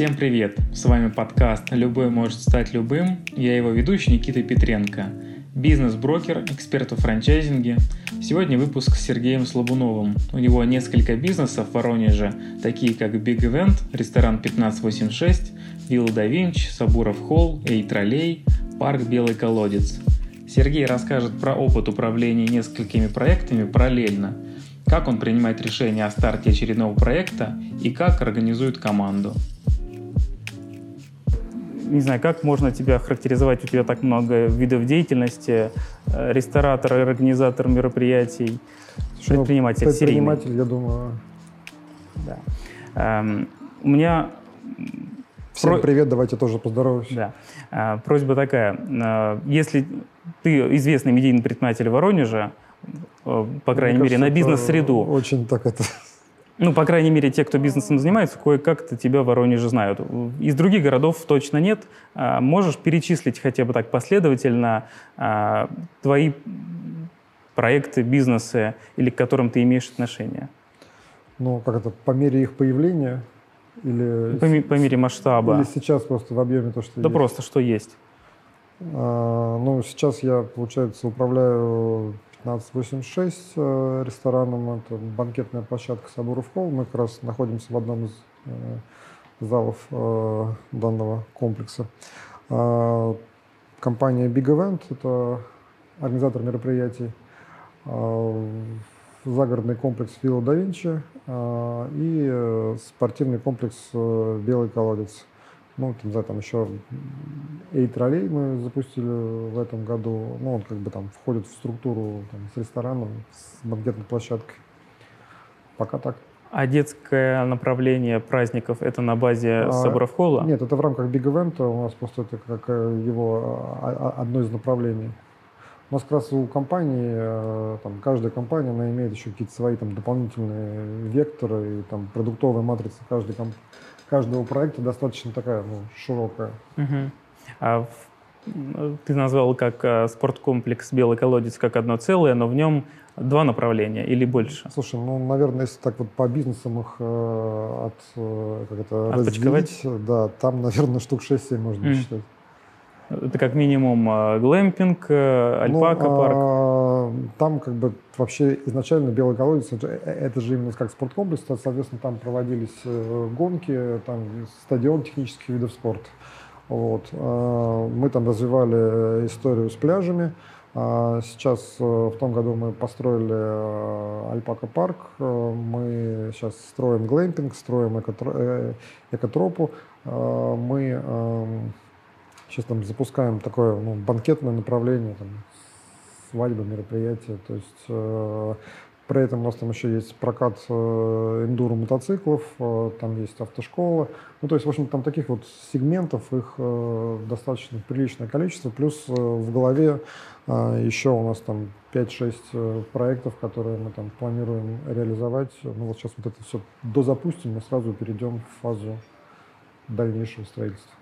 Всем привет! С вами подкаст «Любой может стать любым». Я его ведущий Никита Петренко, бизнес-брокер, эксперт в франчайзинге. Сегодня выпуск с Сергеем Слабуновым. У него несколько бизнесов в Воронеже, такие как Big Event, ресторан 1586, Вилла да Винчи, Сабуров Холл, Эй Троллей, парк Белый колодец. Сергей расскажет про опыт управления несколькими проектами параллельно, как он принимает решение о старте очередного проекта и как организует команду не знаю, как можно тебя характеризовать, у тебя так много видов деятельности, э, ресторатор, организатор мероприятий, Слушай, ну, предприниматель, предприниматель, серийный. я думаю. Да. Эм, у меня... Всем Про... привет, давайте тоже поздороваюсь. Да. Э, просьба такая, э, если ты известный медийный предприниматель Воронежа, э, по крайней Мне мере, кажется, на бизнес-среду. Очень так это ну, по крайней мере, те, кто бизнесом занимается, кое-как-то тебя в Воронеже знают. Из других городов точно нет. А, можешь перечислить хотя бы так последовательно а, твои проекты, бизнесы, или к которым ты имеешь отношение? Ну, как это, по мере их появления? Или по, по мере масштаба? Или сейчас просто в объеме то, что Да есть? просто что есть. А, ну, сейчас я, получается, управляю 1586 э, рестораном. Это банкетная площадка Сабуров Холл. Мы как раз находимся в одном из э, залов э, данного комплекса. Компания Big Event – это организатор мероприятий. Загородный комплекс Вилла да Винчи и спортивный комплекс Белый колодец. Ну, там, знаю, там еще Эй-троллей мы запустили в этом году. Ну, он как бы там входит в структуру там, с рестораном, с банкетной площадкой. Пока так. А детское направление праздников это на базе а, Соборов Холла? Нет, это в рамках Big Event. У нас просто это как э, его а, а, одно из направлений. У нас как раз у компании, э, там, каждая компания, она имеет еще какие-то свои там дополнительные векторы и там продуктовая матрица каждой компании каждого проекта достаточно такая ну, широкая. Угу. А в, ты назвал как а, спорткомплекс «Белый колодец» как одно целое, но в нем два направления или больше? Слушай, ну, наверное, если так вот по бизнесам их э, от, э, как это, разделить, да, там, наверное, штук 6-7 можно mm. считать. Это как минимум а, глэмпинг, э, альпака ну, парк. А, там как бы вообще изначально Белый колодец, это, э, это же именно как спорткомплекс, соответственно, там проводились э, гонки, там стадион технических видов спорта. Вот. А, мы там развивали историю с пляжами. Сейчас в том году мы построили Альпака парк, мы сейчас строим глэмпинг, строим экотропу. Мы эм, Сейчас там запускаем такое ну, банкетное направление, там, свадьба, мероприятия. То есть э, при этом у нас там еще есть прокат э, эндуро мотоциклов, э, там есть автошкола. Ну, то есть, в общем, там таких вот сегментов, их э, достаточно приличное количество. Плюс э, в голове э, еще у нас там 5-6 э, проектов, которые мы там планируем реализовать. Ну, вот сейчас вот это все дозапустим, мы сразу перейдем в фазу дальнейшего строительства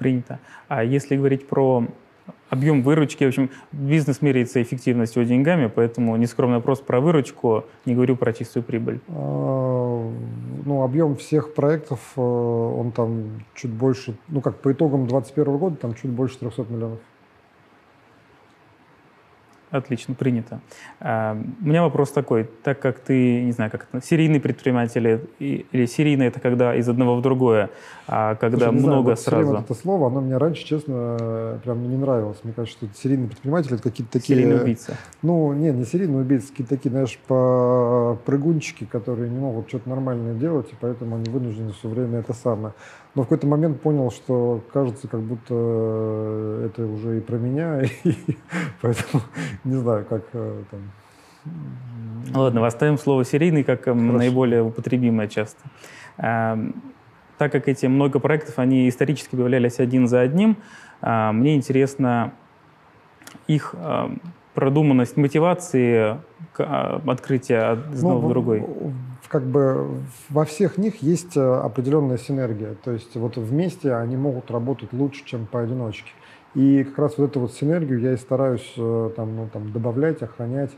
принято. А если говорить про объем выручки, в общем, бизнес меряется эффективностью деньгами, поэтому нескромный вопрос про выручку, не говорю про чистую прибыль. А, ну, объем всех проектов, э, он там чуть больше, ну, как по итогам 2021 года, там чуть больше 300 миллионов. Отлично, принято. А, у меня вопрос такой. Так как ты, не знаю, как это, серийный предприниматель или серийный это когда из одного в другое, а когда Слушай, много знаю, вот сразу? Вот это слово, оно мне раньше, честно, прям не нравилось. Мне кажется, что серийный предприниматель это какие-то такие... Серийный убийца. Ну, не, не серийный убийца, какие-то такие, знаешь, прыгунчики, которые не могут что-то нормальное делать, и поэтому они вынуждены все время это самое. Но в какой-то момент понял, что кажется, как будто это уже и про меня, и поэтому не знаю, как э, там. Ладно, оставим слово серийный как эм, Хорошо. наиболее употребимое часто. Эм, так как эти много проектов, они исторически появлялись один за одним, э, мне интересно их эм, продуманность мотивации открытия одного ну, в другой как бы во всех них есть э, определенная синергия. То есть вот вместе они могут работать лучше, чем поодиночке. И как раз вот эту вот синергию я и стараюсь э, там, ну, там, добавлять, охранять.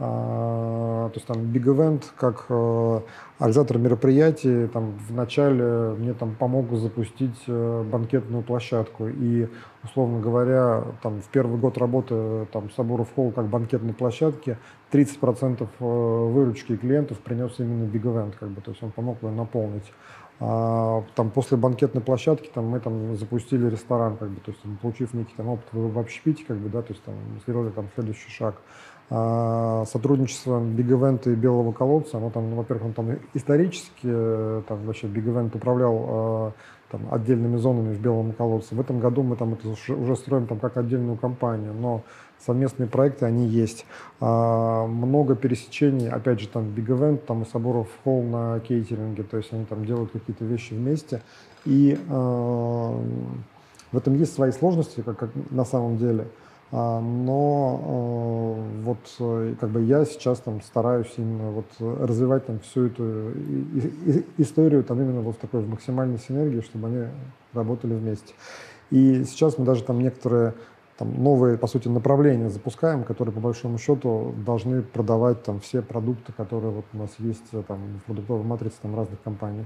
А, то есть там Big Event как э, организатор мероприятий там в начале мне там помог запустить э, банкетную площадку. И условно говоря там в первый год работы там Сабуров Холл как банкетной площадки 30% выручки клиентов принес именно Big Event как бы. То есть он помог ее наполнить. А, там после банкетной площадки там мы там запустили ресторан, как бы, то есть получив некий там опыт в, в общепите, как бы, да, то есть там сделали там следующий шаг. А, сотрудничество Big Event и Белого колодца, оно там, ну, во-первых, он там исторически, э, там вообще Big Event управлял а, там, отдельными зонами в Белом колодце. В этом году мы там это уже строим там как отдельную компанию, но совместные проекты, они есть. А, много пересечений, опять же, там Big Event, там и Соборов Холл на кейтеринге, то есть они там делают какие-то вещи вместе. И в этом есть свои сложности, как, как на самом деле. А, но а, вот э, как бы я сейчас там стараюсь именно вот развивать там всю эту историю там именно вот в такой максимальной синергии, чтобы они работали вместе. И сейчас мы даже там некоторые там, новые, по сути, направления запускаем, которые, по большому счету, должны продавать там, все продукты, которые вот у нас есть э, там, в продуктовой матрице там, разных компаний.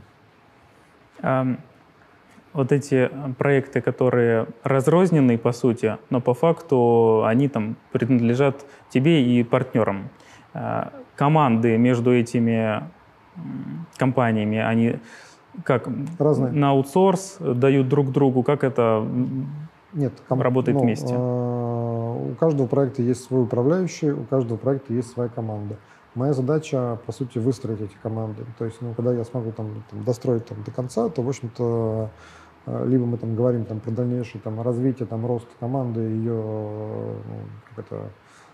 Um, вот эти проекты, которые разрознены, по сути, но по факту они там принадлежат тебе и партнерам. Uh, команды между этими компаниями, они как Разные. на аутсорс дают друг другу, как это нет, ком... работает ну, вместе? Э, у каждого проекта есть свой управляющий, у каждого проекта есть своя команда. Моя задача, по сути, выстроить эти команды. То есть, ну, когда я смогу там, там достроить там, до конца, то, в общем-то, э, либо мы там говорим там, про дальнейшее там, развитие, там, рост команды, ее ну, как это,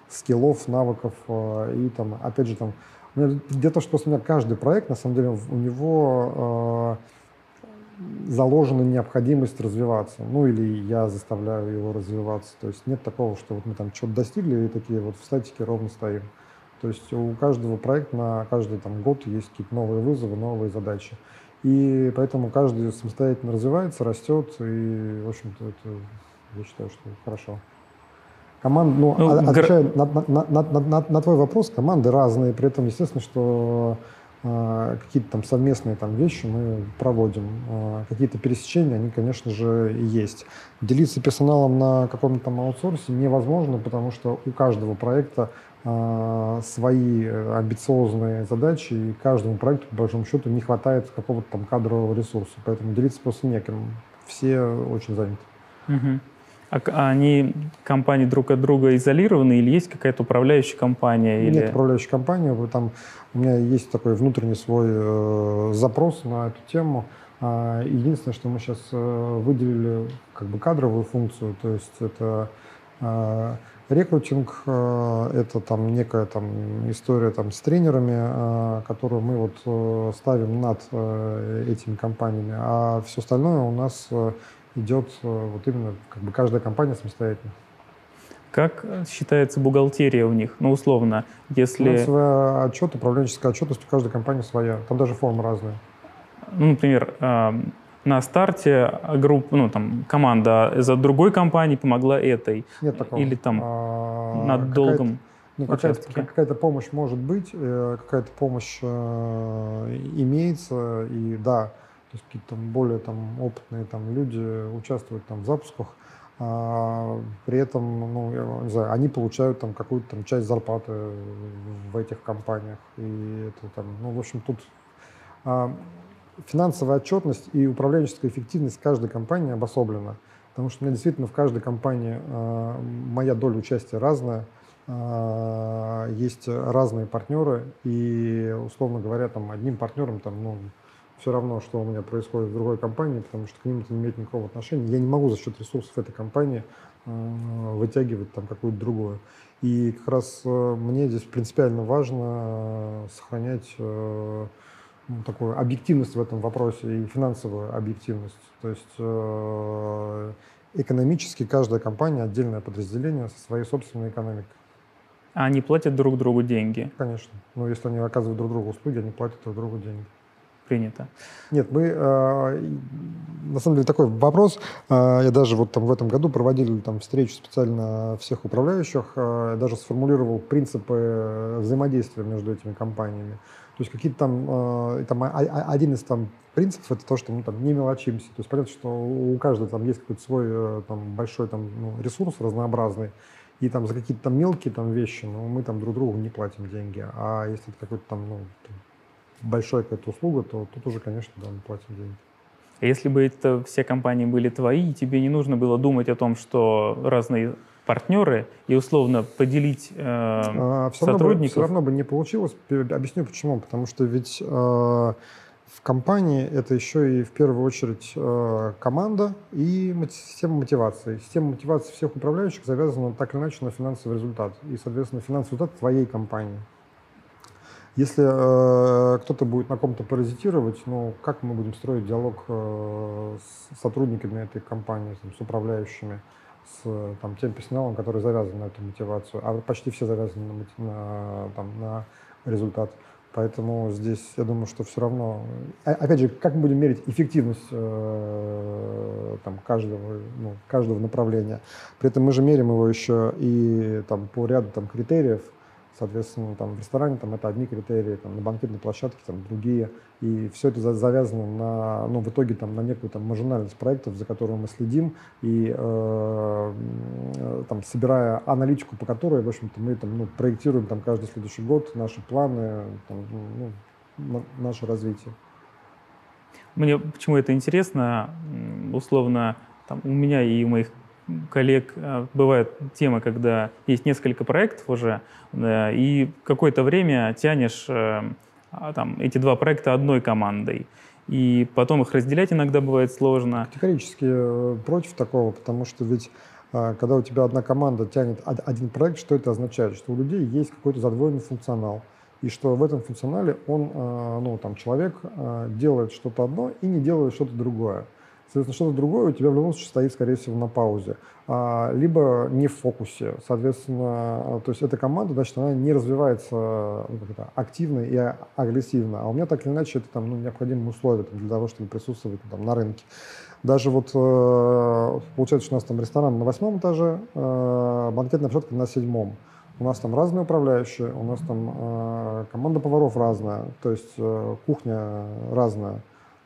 скиллов, навыков, э, и там, опять же, там, где-то, что у меня каждый проект, на самом деле, у него заложена необходимость развиваться. Ну или я заставляю его развиваться. То есть нет такого, что вот мы там что-то достигли и такие вот в статике ровно стоим. То есть у каждого проекта на каждый там, год есть какие-то новые вызовы, новые задачи. И поэтому каждый самостоятельно развивается, растет, и, в общем-то, это, я считаю, что хорошо. Команд, ну, ну отвечая гр... на, на, на, на, на твой вопрос, команды разные, при этом, естественно, что а, какие-то там совместные там вещи мы проводим. А, какие-то пересечения, они, конечно же, есть. Делиться персоналом на каком-то там аутсорсе невозможно, потому что у каждого проекта свои амбициозные задачи, и каждому проекту, по большому счету, не хватает какого-то там кадрового ресурса. Поэтому делиться просто неким. Все очень заняты. Угу. А они компании друг от друга изолированы или есть какая-то управляющая компания? Или... Нет управляющей компании. Там, у меня есть такой внутренний свой э, запрос на эту тему. А, единственное, что мы сейчас э, выделили как бы кадровую функцию, то есть это э, рекрутинг, э, это там некая там история там с тренерами, э, которую мы вот э, ставим над э, этими компаниями, а все остальное у нас э, идет э, вот именно как бы каждая компания самостоятельно. Как считается бухгалтерия у них? Ну, условно, если... Финансовый отчет, управленческая отчетность у каждой компании своя. Там даже формы разные. Ну, например, на старте группа, ну, там, команда за другой компании помогла этой. Нет такого. Или там а, над долгом. Ну, какая-то, какая-то помощь может быть, э, какая-то помощь э, имеется, и да, то есть какие-то там более там, опытные там, люди участвуют там, в запусках, а, при этом, ну, я не знаю, они получают там какую-то там часть зарплаты в этих компаниях. И это там, ну, в общем, тут а, финансовая отчетность и управленческая эффективность каждой компании обособлена. Потому что у меня действительно в каждой компании а, моя доля участия разная, а, есть разные партнеры, и, условно говоря, там, одним партнером там, ну, все равно, что у меня происходит в другой компании, потому что к ним это не имеет никакого отношения. Я не могу за счет ресурсов этой компании э, вытягивать там какую-то другую. И как раз э, мне здесь принципиально важно э, сохранять э, ну, такую объективность в этом вопросе и финансовую объективность. То есть э, экономически каждая компания отдельное подразделение со своей собственной экономикой. А они платят друг другу деньги? Конечно. Но если они оказывают друг другу услуги, они платят друг другу деньги. принято? Нет, мы, э, на самом деле, такой вопрос. Э, я даже вот там в этом году проводили там встречу специально всех управляющих, э, даже сформулировал принципы взаимодействия между этими компаниями. То есть какие-то там, там один из там принципов это то, что мы там не мелочимся. То есть понятно, что у каждого там есть какой-то свой там большой там ну, ресурс разнообразный, и там за какие-то там мелкие там вещи, но мы там друг другу не платим деньги. А если это какой-то там, ну, большая какая-то услуга, то тут уже, конечно, да, мы платим деньги. А если бы это все компании были твои, тебе не нужно было думать о том, что разные партнеры и условно поделить э, а, все сотрудников. Равно бы, все равно бы не получилось. Объясню почему. Потому что ведь э, в компании это еще и в первую очередь э, команда и система мотивации. Система мотивации всех управляющих завязана так или иначе на финансовый результат. И, соответственно, финансовый результат твоей компании. Если э, кто-то будет на ком-то паразитировать, ну, как мы будем строить диалог э, с сотрудниками этой компании, там, с управляющими, с там, тем персоналом, который завязан на эту мотивацию, а почти все завязаны на, на, там, на результат. Поэтому здесь, я думаю, что все равно... А, опять же, как мы будем мерить эффективность э, там, каждого, ну, каждого направления? При этом мы же меряем его еще и там, по ряду там, критериев, Соответственно, там в ресторане там это одни критерии, там на банкетной площадке там другие. И все это завязано на, ну, в итоге там на некую там маржинальность проектов, за которым мы следим, и э, там собирая аналитику, по которой, в общем-то, мы там, ну, проектируем там каждый следующий год наши планы, там, ну, наше развитие. Мне почему это интересно, условно, там, у меня и у моих коллег э, бывает тема, когда есть несколько проектов уже, и какое-то время тянешь э, а, там, эти два проекта одной командой. И потом их разделять иногда бывает сложно. Категорически э, против такого, потому что ведь когда у тебя одна команда тянет один проект, что это означает? Что у людей есть какой-то задвоенный функционал. И что в этом функционале он, ну, там, человек делает что-то одно и не делает что-то другое. Соответственно, что-то другое у тебя в любом случае стоит, скорее всего, на паузе. А, либо не в фокусе. Соответственно, то есть эта команда, значит, она не развивается ну, это, активно и агрессивно. А у меня так или иначе это там, ну, необходимые условия там, для того, чтобы присутствовать там, на рынке. Даже вот э, получается, у нас там ресторан на восьмом этаже, э, банкетная площадка на седьмом. У нас там разные управляющие, у нас там э, команда поваров разная, то есть кухня разная.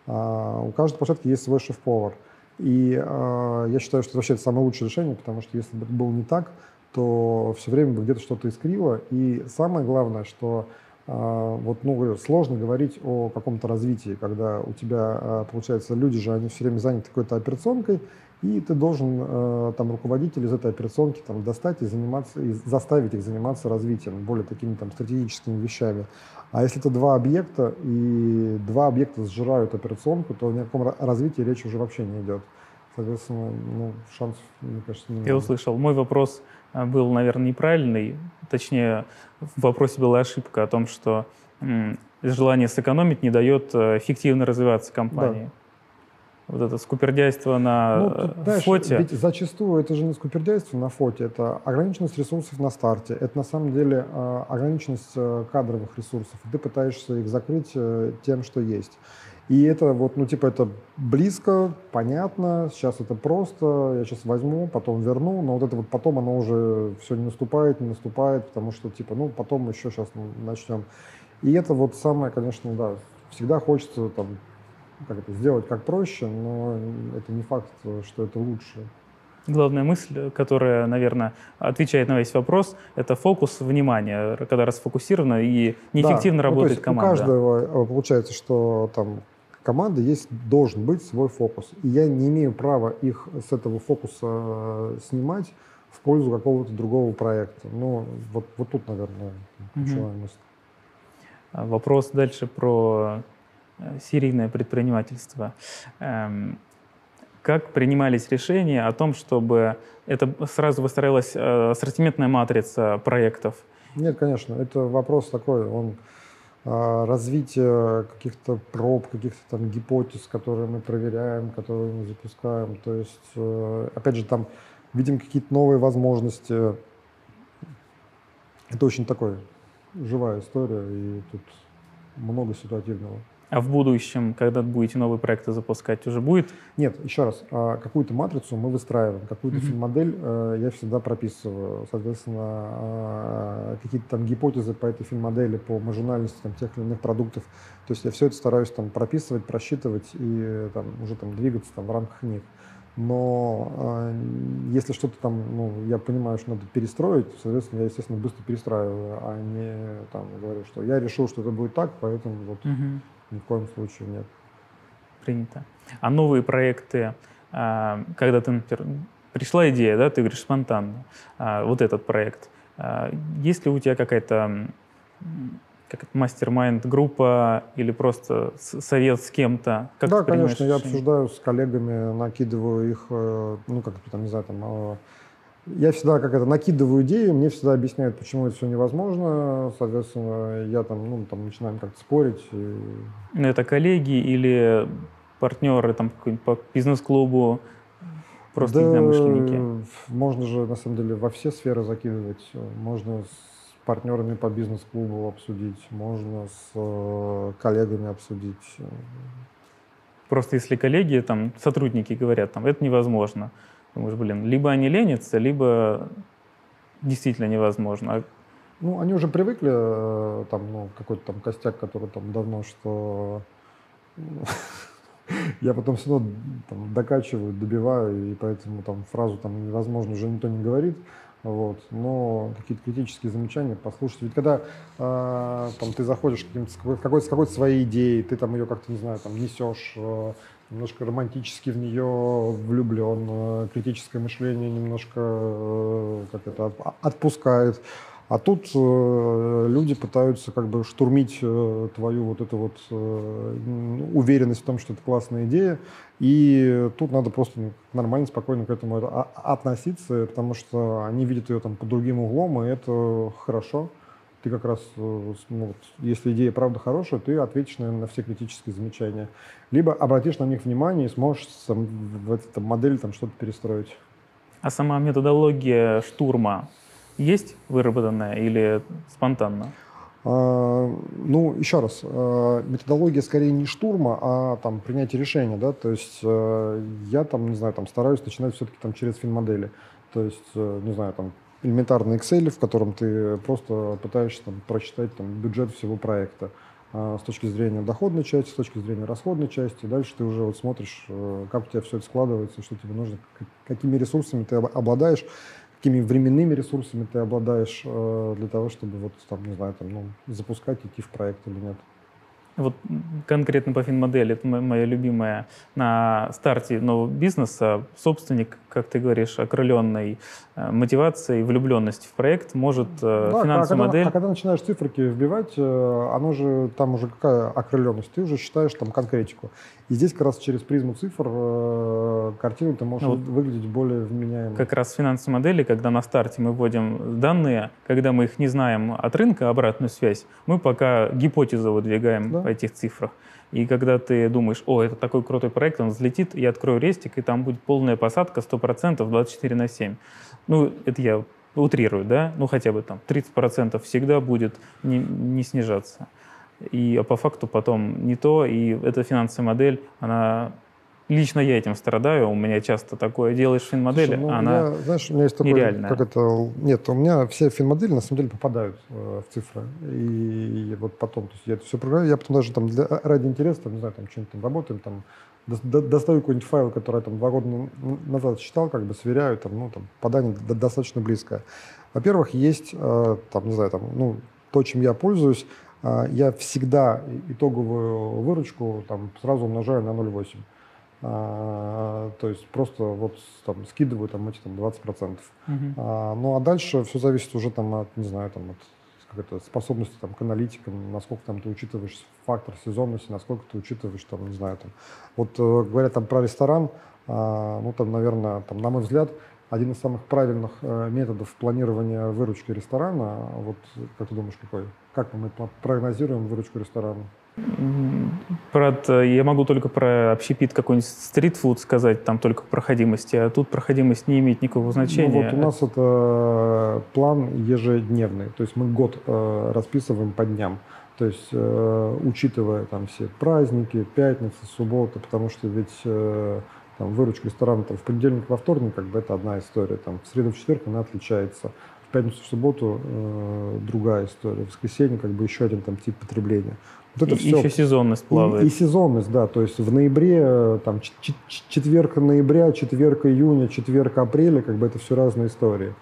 А, у каждой площадки есть свой шеф-повар. И я считаю, что вообще это самое лучшее решение, потому что если бы это было не так, то все время бы где-то что-то искрило. И самое главное, что вот, ну, сложно говорить о каком-то развитии, когда у тебя, э, получается, люди же, они все время заняты какой-то операционкой, и ты должен э, там руководителей из этой операционки там достать и заниматься, и заставить их заниматься развитием, более такими там стратегическими вещами. А если это два объекта, и два объекта сжирают операционку, то ни о каком развитии речи уже вообще не идет. Соответственно, ну, шансов, мне кажется, не Я услышал. Мой вопрос был, наверное, неправильный. Точнее, в вопросе была ошибка о том, что желание сэкономить не дает э, эффективно развиваться компании. Да вот это скупердяйство на ну, тут, знаешь, фоте. Ведь зачастую это же не скупердяйство на фоте, это ограниченность ресурсов на старте. Это на самом деле э, ограниченность э, кадровых ресурсов. Ты пытаешься их закрыть э, тем, что есть. И это вот, ну, типа, это близко, понятно, сейчас это просто, я сейчас возьму, потом верну, но вот это вот потом оно уже все не наступает, не наступает, потому что, типа, ну, потом еще сейчас начнем. И это вот самое, конечно, да, всегда хочется там как это сделать как проще, но это не факт, что это лучше. Главная мысль, которая, наверное, отвечает на весь вопрос, это фокус внимания, когда расфокусировано и неэффективно да, работает ну, то есть команда. У каждого э, получается, что там команды есть, должен быть свой фокус. И я не имею права их с этого фокуса э, снимать в пользу какого-то другого проекта. Ну, вот, вот тут, наверное, ключевая мысль. Вопрос дальше про Э, серийное предпринимательство. Эм, как принимались решения о том, чтобы это сразу выстраивалась э, ассортиментная матрица проектов? Нет, конечно, это вопрос такой, он а, развитие каких-то проб, каких-то там гипотез, которые мы проверяем, которые мы запускаем. То есть, э, опять же, там видим какие-то новые возможности. Это очень такой живая история, и тут много ситуативного. А в будущем, когда будете новые проекты запускать, уже будет? Нет, еще раз, а, какую-то матрицу мы выстраиваем, какую-то mm-hmm. финмодель э, я всегда прописываю. Соответственно, а, какие-то там гипотезы по этой финмодели, по маржинальности там, тех или иных продуктов. То есть я все это стараюсь там прописывать, просчитывать и там, уже там двигаться там, в рамках них. Но э, если что-то там, ну, я понимаю, что надо перестроить, соответственно, я, естественно, быстро перестраиваю, а не там говорю, что я решил, что это будет так, поэтому вот угу. Ни в коем случае нет. Принято. А новые проекты, э, когда ты, например, пришла идея, да, ты говоришь спонтанно, э, вот этот проект, э, есть ли у тебя какая-то как мастер-майнд группа или просто совет с кем-то? Как да, конечно, я обсуждаю с коллегами, накидываю их, э, ну, как там, не знаю, там, а, я всегда как это накидываю идею, мне всегда объясняют, почему это все невозможно, соответственно, я там, ну, там начинаем как-то спорить. И... Ну, это коллеги или партнеры там по бизнес-клубу, просто да, единомышленники? Можно же, на самом деле, во все сферы закидывать. Можно с партнерами по бизнес-клубу обсудить, можно с э, коллегами обсудить. Просто если коллеги, там, сотрудники говорят, там, это невозможно, думаешь, блин, либо они ленятся, либо действительно невозможно. А ну, они уже привыкли, э, там, ну, какой-то там костяк, который там давно, что я потом все равно там, докачиваю, добиваю, и поэтому там фразу там невозможно уже никто не говорит. Вот. Но какие-то критические замечания послушать. Ведь когда э, там, ты заходишь какой-то, с какой-то своей идеей, ты там ее как-то, не знаю, там несешь, э, немножко романтически в нее влюблен, э, критическое мышление немножко э, как это, отпускает. А тут э, люди пытаются как бы штурмить э, твою вот эту вот э, уверенность в том, что это классная идея. И тут надо просто нормально, спокойно к этому относиться, потому что они видят ее там под другим углом, и это хорошо. Ты как раз, э, ну, вот, если идея правда хорошая, ты ответишь, наверное, на все критические замечания. Либо обратишь на них внимание и сможешь там, в этой модели там что-то перестроить. А сама методология штурма, есть выработанная или спонтанно? А, ну, еще раз, а, методология скорее не штурма, а там принятие решения, да, то есть а, я там, не знаю, там стараюсь начинать все-таки там через финмодели, то есть, э, не знаю, там элементарный Excel, в котором ты просто пытаешься там прочитать там бюджет всего проекта с точки зрения доходной части, с точки зрения расходной части. Дальше ты уже вот смотришь, э, как у тебя все это складывается, что тебе нужно, какими ресурсами ты обладаешь какими временными ресурсами ты обладаешь э, для того, чтобы вот там, не знаю, там, ну, запускать, идти в проект или нет. Вот конкретно по финмодели, это моя любимая. На старте нового бизнеса собственник, как ты говоришь, окрыленной э, мотивацией, влюбленностью в проект может э, да, финансовую а модель... А когда начинаешь циферки вбивать, э, оно же, там уже какая окрыленность? Ты уже считаешь там конкретику. И здесь как раз через призму цифр картина ты можешь вот выглядеть более вменяемо. Как раз финансовые модели, когда на старте мы вводим данные, когда мы их не знаем от рынка, обратную связь, мы пока гипотезу выдвигаем да. По этих цифрах. И когда ты думаешь, о, это такой крутой проект, он взлетит, я открою рестик, и там будет полная посадка 100% 24 на 7. Ну, это я утрирую, да? Ну, хотя бы там 30% всегда будет не, не снижаться и а по факту потом не то, и эта финансовая модель, она Лично я этим страдаю, у меня часто такое делаешь финмодели, ну, она меня, знаешь, у меня есть такой, нереальная. Как это, нет, у меня все финмодели на самом деле попадают э, в цифры. И, и вот потом, то есть я это все программирую, я потом даже там для, ради интереса, там, не знаю, там что-нибудь там работаем, там до, достаю какой-нибудь файл, который я там два года назад читал, как бы сверяю, там, ну, там, попадание достаточно близкое. Во-первых, есть, э, там, не знаю, там, ну, то, чем я пользуюсь, а, я всегда итоговую выручку там, сразу умножаю на 0,8. А, то есть просто вот там скидываю там эти там 20%. Uh-huh. А, ну а дальше все зависит уже там от, не знаю, там от как это, способности там, к аналитикам, насколько там ты учитываешь фактор сезонности, насколько ты учитываешь, там, не знаю, там. Вот э, говоря там про ресторан, а, ну там, наверное, там, на мой взгляд, один из самых правильных э, методов планирования выручки ресторана. Вот как ты думаешь, какой? Как мы прогнозируем выручку ресторана? Про, я могу только про общепит какой-нибудь стритфуд сказать, там только проходимости, а тут проходимость не имеет никакого значения. Ну, вот у нас это план ежедневный, то есть мы год э, расписываем по дням. То есть, э, учитывая там все праздники, пятницы, субботы, потому что ведь э, там, выручка ресторана там, в понедельник, во вторник, как бы это одна история. Там, в среду, в четверг она отличается. В пятницу, в субботу э, другая история. В воскресенье как бы еще один там, тип потребления. Вот это и все. еще сезонность плавает. И, и сезонность, да. То есть в ноябре, э, там, четверг ноября, четверг июня, четверг апреля, как бы это все разные истории.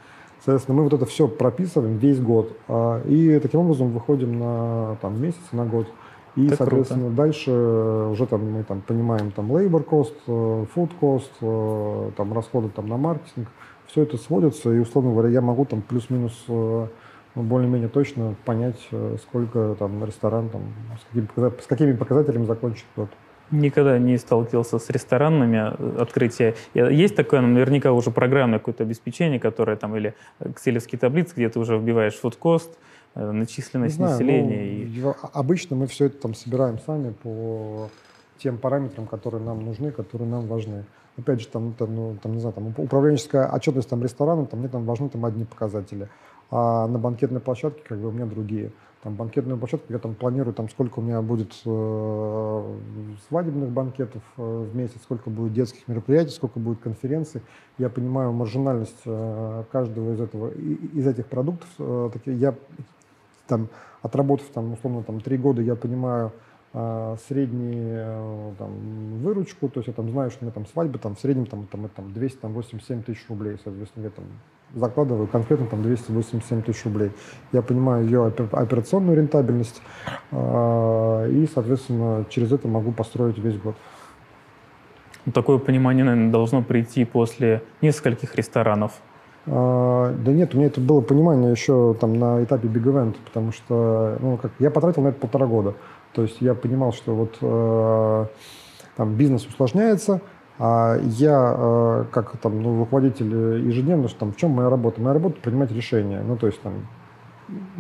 Соответственно, мы вот это все прописываем весь год. А, и таким образом выходим на там, месяц, на год. И, это соответственно, круто. дальше уже там мы там понимаем там labor cost, э, food cost, э, там расходы там на маркетинг. Все это сводится, и, условно говоря, я могу там плюс-минус э, более-менее точно понять, сколько там ресторан там, с, какими, с какими показателями закончит год. Никогда не сталкивался с ресторанами открытия. Есть такое, наверняка, уже программное какое-то обеспечение, которое там, или экселевские таблицы, где ты уже вбиваешь Э, начисленность знаю, населения? Ну, и... Обычно мы все это там собираем сами по тем параметрам, которые нам нужны, которые нам важны. Опять же, там, там, ну, там, не знаю, там управленческая отчетность там, рестораном, там мне там важны там одни показатели. А на банкетной площадке как бы у меня другие. Там банкетную площадку я там планирую, там, сколько у меня будет э, свадебных банкетов э, в месяц, сколько будет детских мероприятий, сколько будет конференций. Я понимаю маржинальность э, каждого из, этого, из этих продуктов. Э, таки, я там, отработав там, условно там, три года, я понимаю э, среднюю э, там, выручку, то есть я там знаю, что у меня там свадьба там, в среднем там, там, там 287 тысяч рублей, соответственно, я там закладываю конкретно там 287 тысяч рублей. Я понимаю ее операционную рентабельность э, и, соответственно, через это могу построить весь год. Такое понимание, наверное, должно прийти после нескольких ресторанов а, да нет, у меня это было понимание еще там на этапе Big Event, потому что ну, как, я потратил на это полтора года. То есть я понимал, что вот э, там бизнес усложняется, а я э, как там ну, руководитель ежедневно, что там в чем моя работа? Моя работа принимать решения, ну то есть там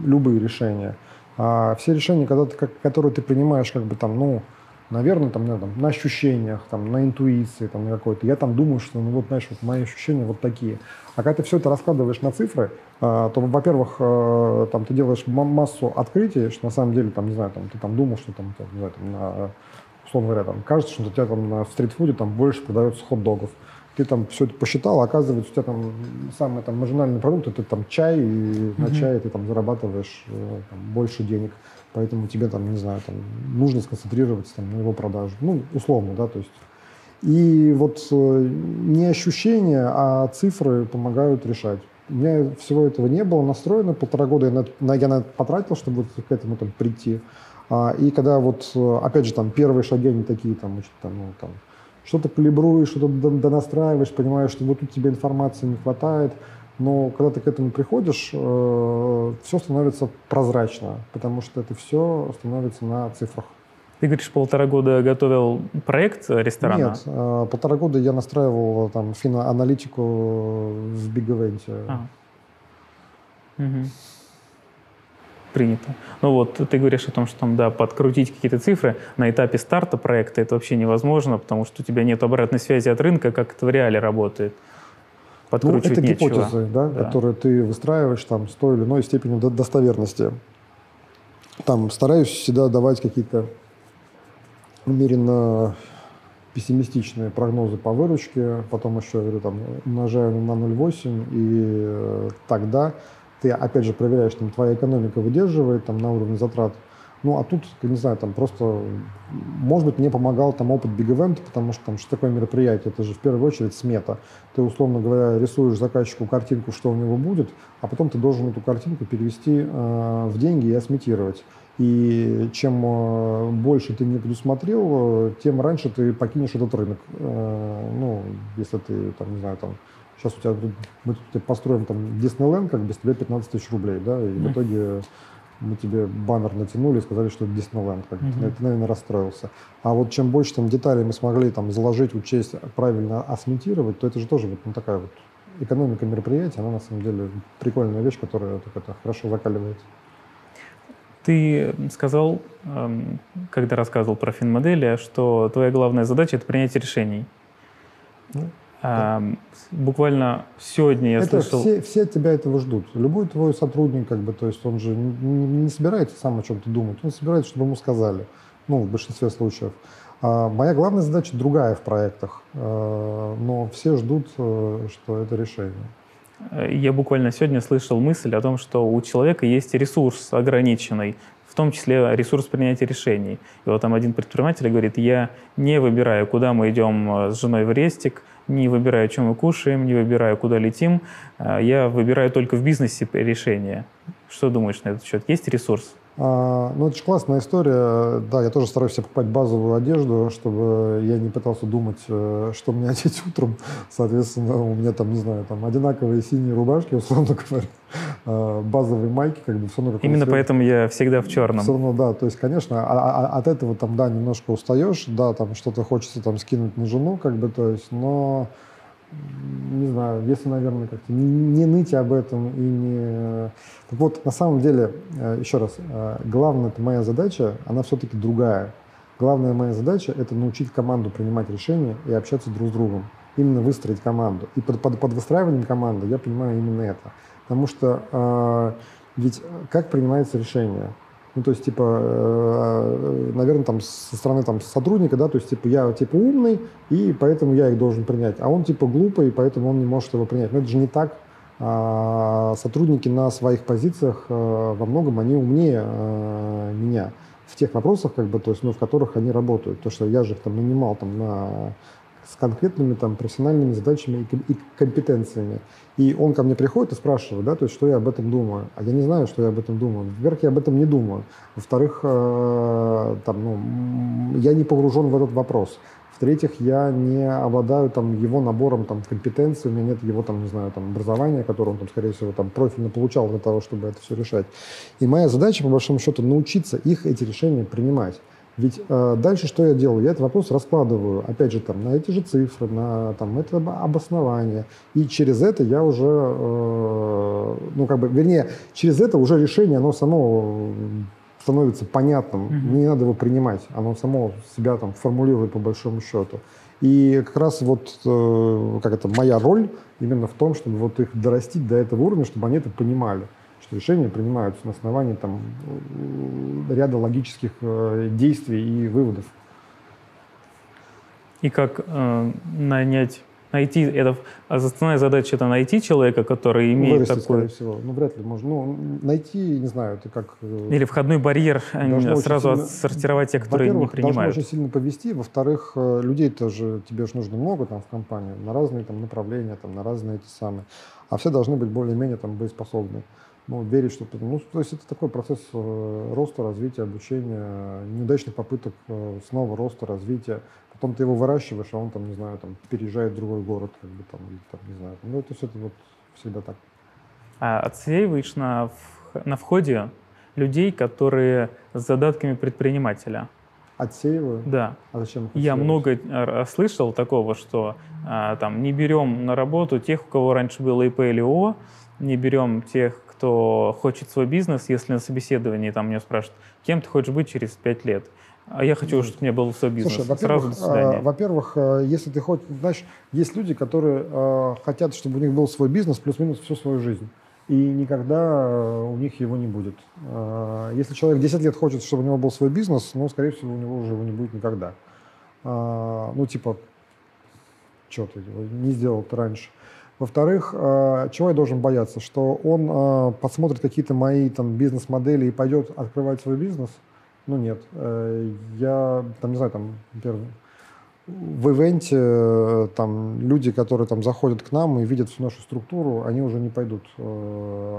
любые решения. А все решения, когда ты, которые ты принимаешь, как бы там, ну, наверное, там, там, на ощущениях, там, на интуиции, там, на какой-то. Я там думаю, что, ну, вот, знаешь, вот мои ощущения вот такие. А когда ты все это раскладываешь на цифры, а, то, во-первых, э, там, ты делаешь массу открытий, что на самом деле, там, не знаю, там, ты там думал, что там, там не знаю, там, на, условно говоря, там, кажется, что у тебя там на стритфуде там больше продается хот-догов ты там все это посчитал, а оказывается, у тебя там самый там маржинальный продукт это там чай, и mm-hmm. на чае ты там зарабатываешь э, там, больше денег. Поэтому тебе там, не знаю, там, нужно сконцентрироваться там, на его продаже. Ну, условно, да, то есть. И вот э, не ощущения, а цифры помогают решать. У меня всего этого не было настроено. Полтора года я на, я на это потратил, чтобы вот к этому там прийти. И когда вот, э, опять же, там первые шаги, они такие, там, там, ну, там, что-то калибруешь, что-то донастраиваешь, понимаешь, что вот тут тебе информации не хватает, но когда ты к этому приходишь, э, все становится прозрачно, потому что это все становится на цифрах. Ты говоришь, полтора года готовил проект ресторана? Нет, э, полтора года я настраивал там финоаналитику в Big Event. А. Угу. Принято. Ну вот, ты говоришь о том, что там, да, подкрутить какие-то цифры на этапе старта проекта это вообще невозможно, потому что у тебя нет обратной связи от рынка, как это в реале работает подкручивать ну, это нечего. гипотезы, да, да. которые ты выстраиваешь там, с той или иной степенью достоверности. Там стараюсь всегда давать какие-то умеренно пессимистичные прогнозы по выручке, потом еще, говорю, там, умножаю на 0,8, и э, тогда ты, опять же, проверяешь, там, твоя экономика выдерживает там, на уровне затрат ну, а тут, не знаю, там просто, может быть, мне помогал там опыт Big Event, потому что там что такое мероприятие? Это же в первую очередь смета. Ты, условно говоря, рисуешь заказчику картинку, что у него будет, а потом ты должен эту картинку перевести э, в деньги и осметировать. И чем э, больше ты не предусмотрел, тем раньше ты покинешь этот рынок. Э, ну, если ты, там, не знаю, там, сейчас у тебя, мы тут построим там Диснейленд, как без тебя 15 тысяч рублей, да, и в итоге мы тебе баннер натянули и сказали, что это Диснейленд. Как mm-hmm. Ты, наверное, расстроился. А вот чем больше там деталей мы смогли там заложить, учесть, правильно осметировать, то это же тоже вот ну, такая вот экономика мероприятия, она на самом деле прикольная вещь, которая так, это, хорошо закаливает. Ты сказал, эм, когда рассказывал про финмодели, что твоя главная задача – это принятие решений. Ну, А, буквально сегодня я это слышал... Все, все от тебя этого ждут. Любой твой сотрудник, как бы, то есть он же не, не собирается сам о чем-то думать, он собирается, чтобы ему сказали. Ну, в большинстве случаев. А моя главная задача другая в проектах, а, но все ждут, э, что это решение. Я буквально сегодня слышал мысль о том, что у человека есть ресурс ограниченный, в том числе ресурс принятия решений. И вот там один предприниматель говорит, я не выбираю, куда мы идем э, с женой в рестик, не выбираю, чем мы кушаем, не выбираю, куда летим, э, я выбираю только в бизнесе решения. Что думаешь на этот счет? Есть ресурс? А, ну, это же классная история. Да, я тоже стараюсь себе покупать базовую одежду, чтобы я не пытался думать, э, что мне одеть утром. Соответственно, у меня там, не знаю, там одинаковые синие рубашки, условно говоря, а, базовые майки, как бы все равно... Именно цвет. поэтому я всегда в черном. Все равно, да, то есть, конечно, а, от этого там, да, немножко устаешь, да, там что-то хочется там скинуть на жену, как бы, то есть, но не знаю, если, наверное, как-то не, не ныть об этом и не... Так вот, на самом деле, э, еще раз, э, главная это моя задача, она все-таки другая. Главная моя задача – это научить команду принимать решения и общаться друг с другом. Именно выстроить команду. И под, под, под выстраиванием команды я понимаю именно это. Потому что э, ведь как принимается решение? Ну, то есть, типа, э, наверное, там со стороны там, сотрудника, да, то есть, типа, я, типа, умный, и поэтому я их должен принять. А он, типа, глупый, и поэтому он не может его принять. Но это же не так. А сотрудники на своих позициях э, во многом, они умнее э, меня в тех вопросах, как бы, то есть, ну, в которых они работают. То, что я же их там нанимал там на с конкретными там профессиональными задачами и, компетенциями. И он ко мне приходит и спрашивает, да, то есть, что я об этом думаю. А я не знаю, что я об этом думаю. Во-первых, я об этом не думаю. Во-вторых, э, там, ну, я не погружен в этот вопрос. В-третьих, я не обладаю там его набором там компетенций, у меня нет его там, не знаю, там образования, которое он там, скорее всего, там профильно получал для того, чтобы это все решать. И моя задача, по большому счету, научиться их эти решения принимать. Ведь э, дальше что я делаю? Я этот вопрос раскладываю, опять же, там, на эти же цифры, на там, это обоснование. И через это я уже, э, ну, как бы, вернее, через это уже решение, оно само становится понятным. Mm-hmm. Не надо его принимать. Оно само себя там формулирует по большому счету. И как раз вот э, как это моя роль именно в том, чтобы вот их дорастить до этого уровня, чтобы они это понимали что решения принимаются на основании там, ряда логических э, действий и выводов. И как э, нанять найти это основная задача это найти человека, который имеет Вырастить, такой. скорее всего. Ну вряд ли можно. Ну найти, не знаю, это как. Э, Или входной барьер а сразу сильно... отсортировать те, которые не принимают. Должно очень сильно повести. Во-вторых, э, людей тоже тебе же нужно много там в компании на разные там направления, там на разные эти самые, а все должны быть более-менее там боеспособны ну, верить, что... Ну, то есть это такой процесс э, роста, развития, обучения, неудачных попыток э, снова роста, развития. Потом ты его выращиваешь, а он там, не знаю, там переезжает в другой город, как бы там, или, там не знаю. Ну, это все это вот всегда так. А отсеиваешь на, на входе людей, которые с задатками предпринимателя? Отсеиваю? Да. А зачем? Я много слышал такого, что а, там не берем на работу тех, у кого раньше было ИП или ООО, не берем тех, кто хочет свой бизнес, если на собеседовании там меня спрашивают, кем ты хочешь быть через пять лет, а я хочу, чтобы у меня был свой бизнес. Слушай, Сразу до свидания. Э, во-первых, э, если ты хочешь, знаешь, есть люди, которые э, хотят, чтобы у них был свой бизнес плюс-минус всю свою жизнь. И никогда у них его не будет. Если человек 10 лет хочет, чтобы у него был свой бизнес, ну, скорее всего, у него уже его не будет никогда. Ну, типа, что ты не сделал ты раньше. Во-вторых, э, чего я должен бояться? Что он э, посмотрит какие-то мои там бизнес-модели и пойдет открывать свой бизнес? Ну нет. Э, я, там, не знаю, там, в ивенте там люди, которые там заходят к нам и видят всю нашу структуру, они уже не пойдут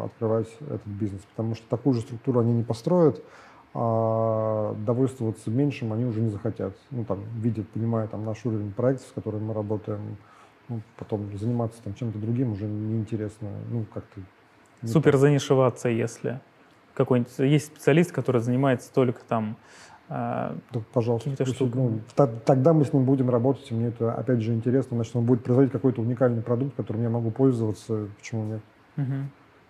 открывать этот бизнес, потому что такую же структуру они не построят, а довольствоваться меньшим они уже не захотят. Ну, там, видят, понимая там, наш уровень проектов, с которыми мы работаем, ну, потом заниматься там чем-то другим уже неинтересно, ну, как-то... Не Супер так. занишеваться, если какой-нибудь... Есть специалист, который занимается только там да, пожалуйста. Ну, тогда мы с ним будем работать, и мне это, опять же, интересно. Значит, он будет производить какой-то уникальный продукт, которым я могу пользоваться. Почему нет? Угу.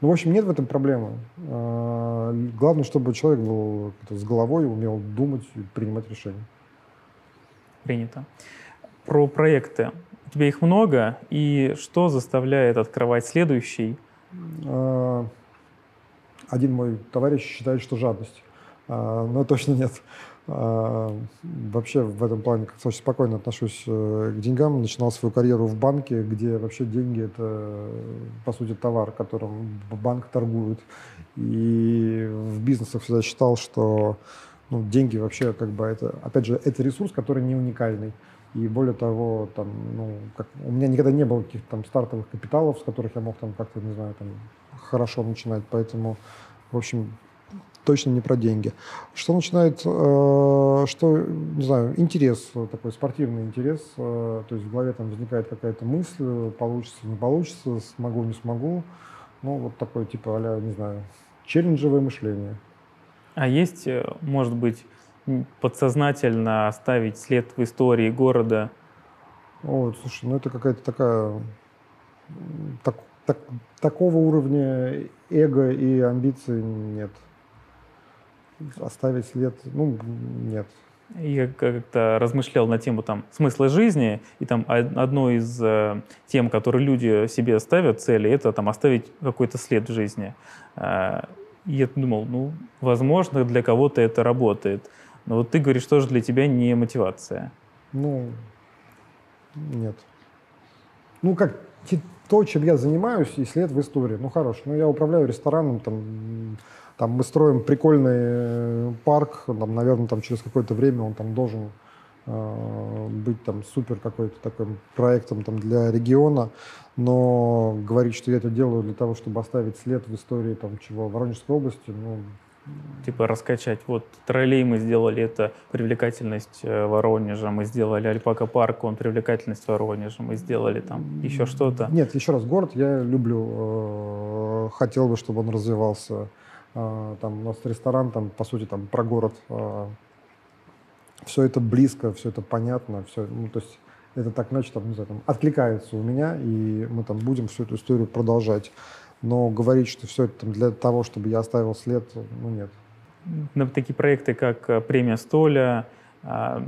Ну, в общем, нет в этом проблемы. А, главное, чтобы человек был с головой, умел думать и принимать решения. Принято. Про проекты тебя их много, и что заставляет открывать следующий? А, один мой товарищ считает, что жадность, а, но точно нет. А, вообще в этом плане как очень спокойно отношусь э, к деньгам. Начинал свою карьеру в банке, где вообще деньги это по сути товар, которым банк торгует. И в бизнесах всегда считал, что ну, деньги вообще как бы это, опять же, это ресурс, который не уникальный. И более того, там, ну, как, у меня никогда не было каких-то там стартовых капиталов, с которых я мог там как-то, не знаю, там хорошо начинать. Поэтому, в общем, точно не про деньги. Что начинает, э, что, не знаю, интерес, такой спортивный интерес, э, то есть в голове там возникает какая-то мысль, получится, не получится, смогу, не смогу. Ну, вот такой типа, а не знаю, челленджевое мышление. А есть, э, может быть, подсознательно оставить след в истории города? О, слушай, ну это какая-то такая так, так, такого уровня эго и амбиций нет оставить след, ну, нет. Я как-то размышлял на тему там смысла жизни, и там одной из э, тем, которые люди себе ставят цели, это там оставить какой-то след в жизни. Э, и я думал, ну, возможно, для кого-то это работает. Но вот ты говоришь, что же для тебя не мотивация. Ну, нет. Ну, как то, чем я занимаюсь, и след в истории. Ну, хорош. Ну, я управляю рестораном, там, там мы строим прикольный э, парк, там, наверное, там через какое-то время он там должен э, быть там супер какой-то таким проектом там для региона, но говорить, что я это делаю для того, чтобы оставить след в истории там чего Воронежской области, ну типа раскачать. Вот троллей мы сделали, это привлекательность э, Воронежа, мы сделали Альпака парк, он привлекательность Воронежа, мы сделали там еще что-то. Нет, еще раз, город я люблю, хотел бы, чтобы он развивался а, там у нас ресторан, там, по сути, там, про город. Все это близко, все это понятно, все, ну, то есть это так, значит, там, не знаю, там, откликается у меня, и мы там будем всю эту историю продолжать. Но говорить, что все это там, для того, чтобы я оставил след, ну, нет. На такие проекты, как э, премия Столя, а,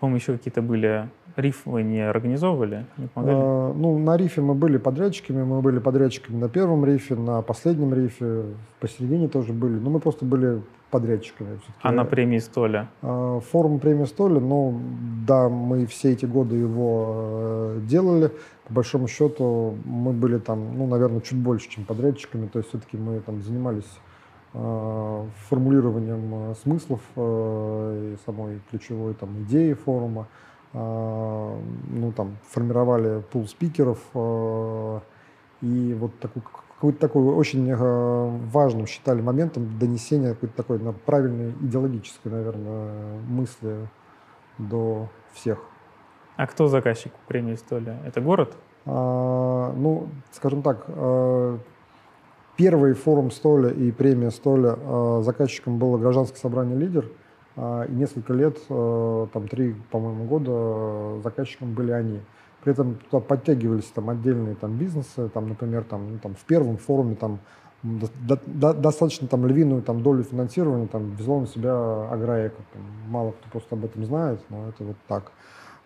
по-моему, еще какие-то были Риф вы не организовывали, не помогали? А, ну, на рифе мы были подрядчиками, мы были подрядчиками на первом рифе, на последнем рифе, посередине тоже были, но мы просто были подрядчиками. А на премии Столя? А, форум премии Столя, ну, да, мы все эти годы его э, делали. По большому счету мы были там, ну, наверное, чуть больше, чем подрядчиками, то есть все-таки мы там занимались э, формулированием э, смыслов и самой ключевой там идеи форума. А, ну, там, формировали пул спикеров, а, и вот такой, какой-то такой очень а, важным считали моментом донесения какой-то такой на правильной идеологической, наверное, мысли до всех. А кто заказчик премии Столя? Это город? А, ну, скажем так, первый форум Столя и премия Столя заказчиком было гражданское собрание «Лидер», а, и несколько лет, там три, по-моему, года заказчиком были они. При этом туда подтягивались там отдельные там бизнесы, там, например, там, ну, там в первом форуме там до, до, достаточно там львиную там долю финансирования там везло на себя Агроэко. Там, мало кто просто об этом знает, но это вот так.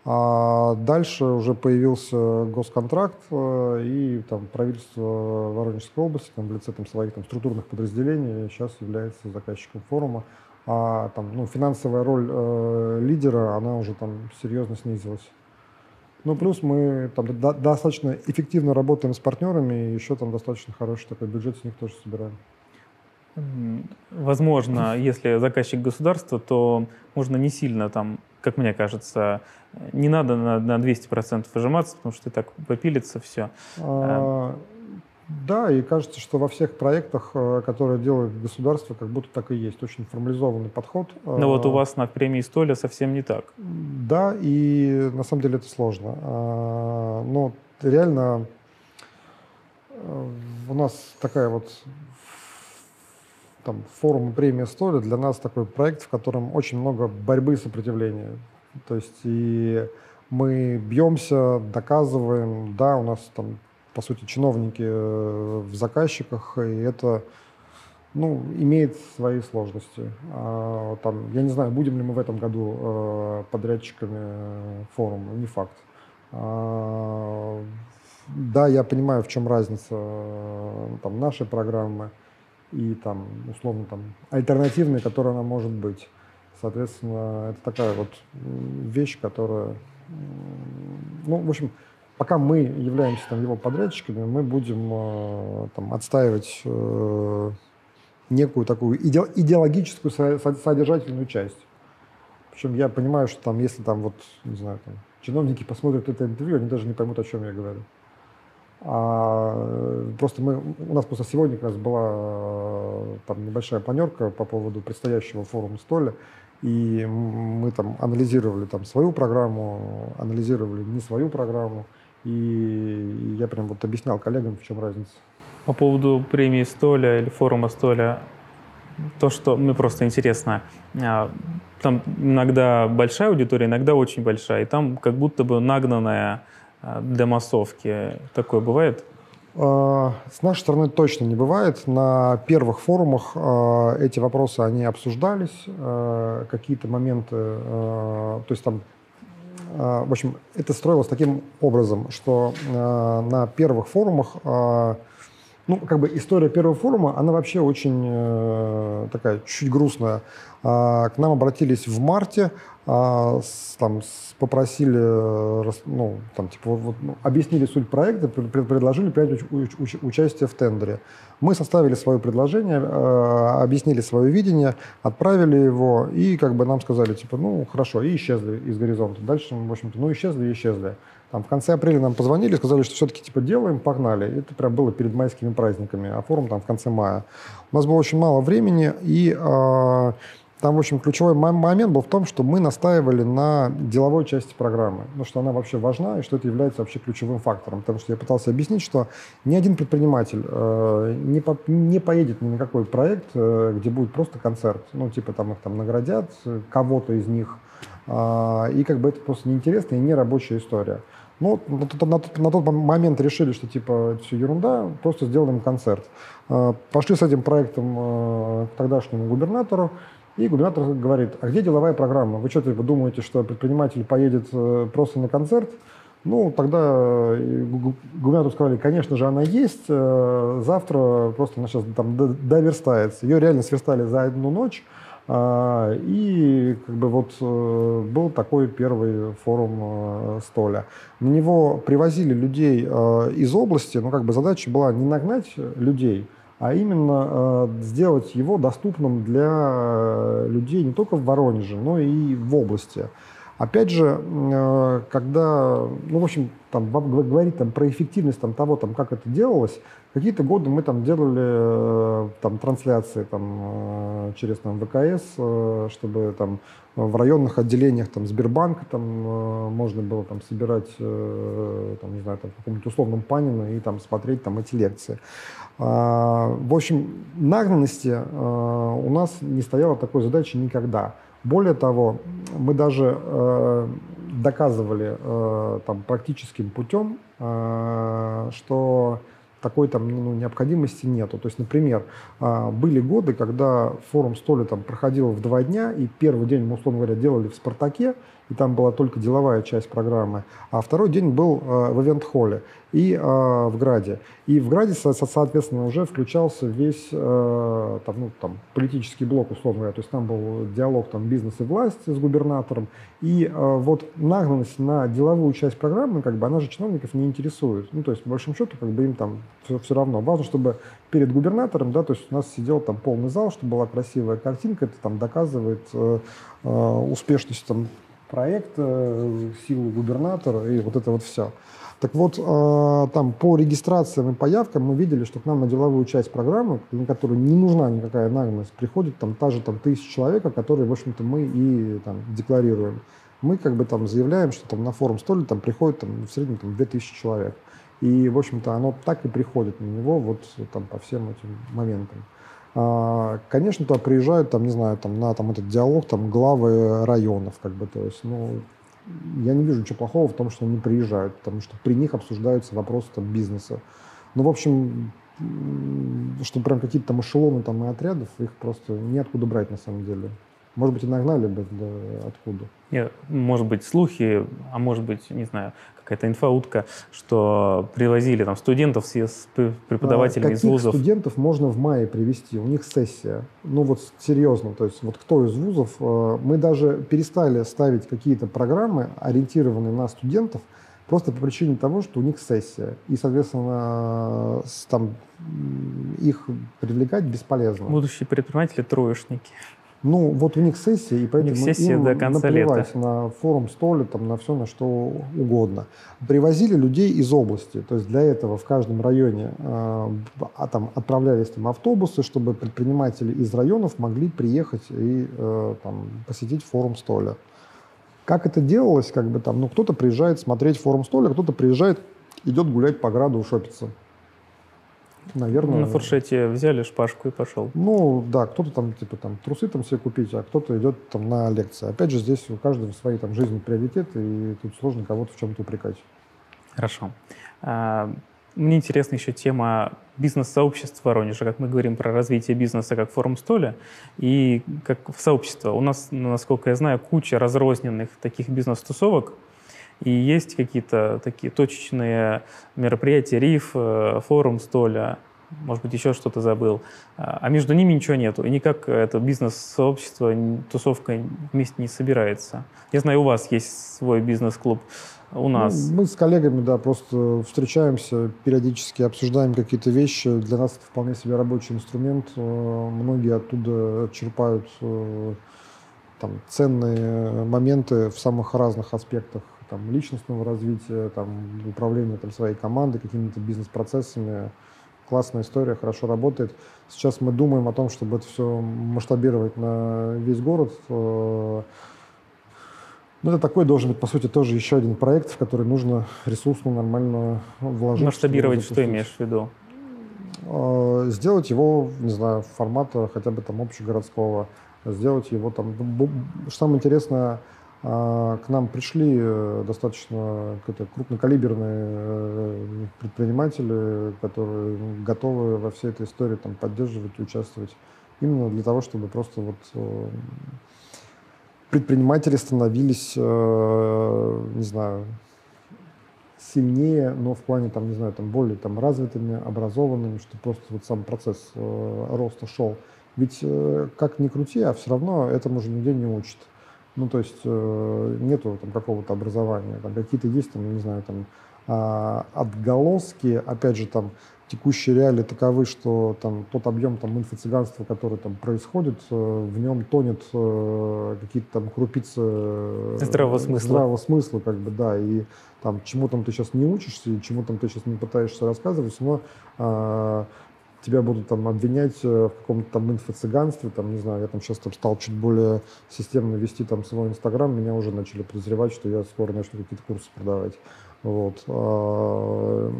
А дальше уже появился госконтракт, э, и там правительство Воронежской области там, в лице там, своих там, структурных подразделений сейчас является заказчиком форума а там, ну, финансовая роль э, лидера, она уже там серьезно снизилась. Ну, плюс мы там до, достаточно эффективно работаем с партнерами, и еще там достаточно хороший такой бюджет с них тоже собираем. Возможно, если заказчик государства, то можно не сильно там, как мне кажется, не надо на, на 200% выжиматься, потому что и так попилится все. А, да, и кажется, что во всех проектах, э, которые делает государство, как будто так и есть. Очень формализованный подход. Но вот у э, вас на премии Столя совсем не так. Да, и на самом деле это сложно. А, но реально э, у нас такая вот там, форум премия Столя для нас такой проект, в котором очень много борьбы и сопротивления. То есть и мы бьемся, доказываем, да, у нас там по сути, чиновники э, в заказчиках, и это ну, имеет свои сложности. А, там, я не знаю, будем ли мы в этом году э, подрядчиками форума, не факт. А, да, я понимаю, в чем разница э, там, нашей программы и там, условно, там, альтернативной, которая она может быть. Соответственно, это такая вот вещь, которая, ну, в общем, пока мы являемся там его подрядчиками, мы будем э, там отстаивать э, некую такую иде, идеологическую содержательную часть. Причем я понимаю, что там, если там вот, не знаю, там, чиновники посмотрят это интервью, они даже не поймут, о чем я говорю. А, просто мы, у нас просто сегодня как раз была там небольшая планерка по поводу предстоящего форума Столя, и мы там анализировали там свою программу, анализировали не свою программу, и я прям вот объяснял коллегам, в чем разница. По поводу премии Столя или форума Столя, то, что мне просто интересно, а, там иногда большая аудитория, иногда очень большая, и там как будто бы нагнанная а, для массовки. Такое бывает? А, с нашей стороны точно не бывает. На первых форумах эти вопросы, они обсуждались, какие-то моменты, то есть там в общем, это строилось таким образом, что на первых форумах ну, как бы история первого форума, она вообще очень э, такая чуть грустная. А, к нам обратились в марте, а, с, там, с, попросили, э, ну, там, типа, вот, ну, объяснили суть проекта, пред, предложили принять уч, уч, участие в тендере. Мы составили свое предложение, э, объяснили свое видение, отправили его, и как бы нам сказали, типа, ну, хорошо, и исчезли из горизонта. Дальше, в общем-то, ну, исчезли и исчезли. Там в конце апреля нам позвонили, сказали, что все-таки типа делаем, погнали. Это прям было перед майскими праздниками, а форум там в конце мая. У нас было очень мало времени, и э, там, в общем, ключевой момент был в том, что мы настаивали на деловой части программы, ну, что она вообще важна и что это является вообще ключевым фактором. Потому что я пытался объяснить, что ни один предприниматель э, не, по, не поедет ни на какой проект, э, где будет просто концерт. Ну, типа там их там наградят, кого-то из них, э, и как бы это просто неинтересная и не рабочая история. Ну, на тот, на, тот, на тот момент решили, что типа это все ерунда, просто сделаем концерт. Э, пошли с этим проектом э, к тогдашнему губернатору, и губернатор говорит, а где деловая программа? Вы что, типа, думаете, что предприниматель поедет э, просто на концерт? Ну, тогда губернатору сказали, конечно же, она есть, завтра просто она сейчас там доверстается. Ее реально сверстали за одну ночь, а, и как бы вот э, был такой первый форум э, Столя. На него привозили людей э, из области, но как бы задача была не нагнать людей, а именно сделать его доступным для людей не только в Воронеже, но и в области. Опять же, когда, ну, в общем, там, говорить там, про эффективность там, того, там, как это делалось, Какие-то годы мы там делали э, там, трансляции там, э, через там, ВКС, э, чтобы там, в районных отделениях там, Сбербанка там, можно было там, собирать там, не знаю, там, в каком-то условном Панина и там, смотреть там, эти лекции. А, в общем, нагнанности у нас не стояло такой задачи никогда. Более того, мы даже доказывали там, практическим путем, что такой там ну, необходимости нету. То есть, например, а, были годы, когда форум столи там проходил в два дня, и первый день мы, условно говоря, делали в «Спартаке», и там была только деловая часть программы, а второй день был э, в ивент-холле и э, в Граде. И в Граде, соответственно, уже включался весь э, там, ну, там, политический блок, условно говоря, то есть там был диалог там, бизнес и власть с губернатором, и вот нагнанность на деловую часть программы, как бы, она же чиновников не интересует. Ну, то есть, по большому счету, как бы им там все, все равно. Важно, чтобы перед губернатором, да, то есть у нас сидел там полный зал, чтобы была красивая картинка, это там доказывает э, успешность там проекта, силу губернатора и вот это вот все. Так вот, э, там по регистрациям и по явкам мы видели, что к нам на деловую часть программы, на которую не нужна никакая нагность, приходит там та же там тысяча человек, которые, в общем-то, мы и там декларируем. Мы как бы там заявляем, что там на форум столе там приходит там в среднем там 2000 человек. И, в общем-то, оно так и приходит на него вот там по всем этим моментам. А, конечно, туда приезжают, там, не знаю, там, на там, этот диалог там, главы районов, как бы, то есть, ну, я не вижу ничего плохого в том, что они приезжают, потому что при них обсуждаются вопросы там, бизнеса. Ну, в общем, что прям какие-то там эшелоны там и отрядов, их просто неоткуда брать на самом деле. Может быть, и нагнали бы да, откуда. Нет, может быть, слухи, а может быть, не знаю, какая-то инфоутка, что привозили там студентов с, преподавателями а из вузов. студентов можно в мае привести? У них сессия. Ну вот серьезно, то есть вот кто из вузов? Э, мы даже перестали ставить какие-то программы, ориентированные на студентов, просто по причине того, что у них сессия. И, соответственно, там, их привлекать бесполезно. Будущие предприниматели троечники. Ну, вот у них сессия, и поэтому сессия им до конца наплевать лета. на форум столе, там, на все, на что угодно. Привозили людей из области, то есть для этого в каждом районе э, а, там, отправлялись там, автобусы, чтобы предприниматели из районов могли приехать и э, там, посетить форум столя. Как это делалось, как бы там, ну, кто-то приезжает смотреть форум столя, кто-то приезжает, идет гулять по граду, шопиться наверное... На фуршете взяли шпажку и пошел. Ну, да, кто-то там, типа, там, трусы там себе купить, а кто-то идет там на лекции. Опять же, здесь у каждого свои там жизненные приоритеты, и тут сложно кого-то в чем-то упрекать. Хорошо. А, мне интересна еще тема бизнес-сообществ в Воронеже, как мы говорим про развитие бизнеса как форум столя и как сообщество. У нас, насколько я знаю, куча разрозненных таких бизнес-тусовок, и есть какие-то такие точечные мероприятия, РИФ, э, форум столя, может быть, еще что-то забыл. А, а между ними ничего нету. И никак это бизнес-сообщество, тусовка вместе не собирается. Я знаю, у вас есть свой бизнес-клуб. У нас. Ну, мы с коллегами, да, просто встречаемся, периодически обсуждаем какие-то вещи. Для нас это вполне себе рабочий инструмент. Э, многие оттуда черпают э, там, ценные моменты в самых разных аспектах там, личностного развития, там, управления там, своей командой, какими-то бизнес-процессами. Классная история, хорошо работает. Сейчас мы думаем о том, чтобы это все масштабировать на весь город. Э, ну, это такой должен быть, по сути, тоже еще один проект, в который нужно ресурсно нормально вложить. Масштабировать что имеешь в виду? Э, сделать его, не знаю, формата хотя бы там общегородского. Сделать его там... Что самое интересное, к нам пришли э, достаточно крупнокалиберные э, предприниматели, которые готовы во всей этой истории там, поддерживать, участвовать. Именно для того, чтобы просто вот э, предприниматели становились, не знаю, сильнее, но в плане, там, не знаю, там, более там, развитыми, образованными, чтобы просто вот сам процесс роста шел. Ведь как ни крути, а все равно этому же нигде не учат. Ну, то есть э, нету там какого-то образования, там какие-то есть, там, не знаю, там э, отголоски, опять же, там текущие реалии таковы, что там тот объем там инфо-цыганства, который там происходит, э, в нем тонет э, какие-то там крупицы здравого смысла. здравого смысла, как бы, да, и там чему там ты сейчас не учишься, и чему там ты сейчас не пытаешься рассказывать, но э, тебя будут там обвинять э, в каком-то там инфо-цыганстве, там, не знаю, я там сейчас там стал чуть более системно вести там свой Инстаграм, меня уже начали подозревать, что я скоро начну какие-то курсы продавать. Вот. А,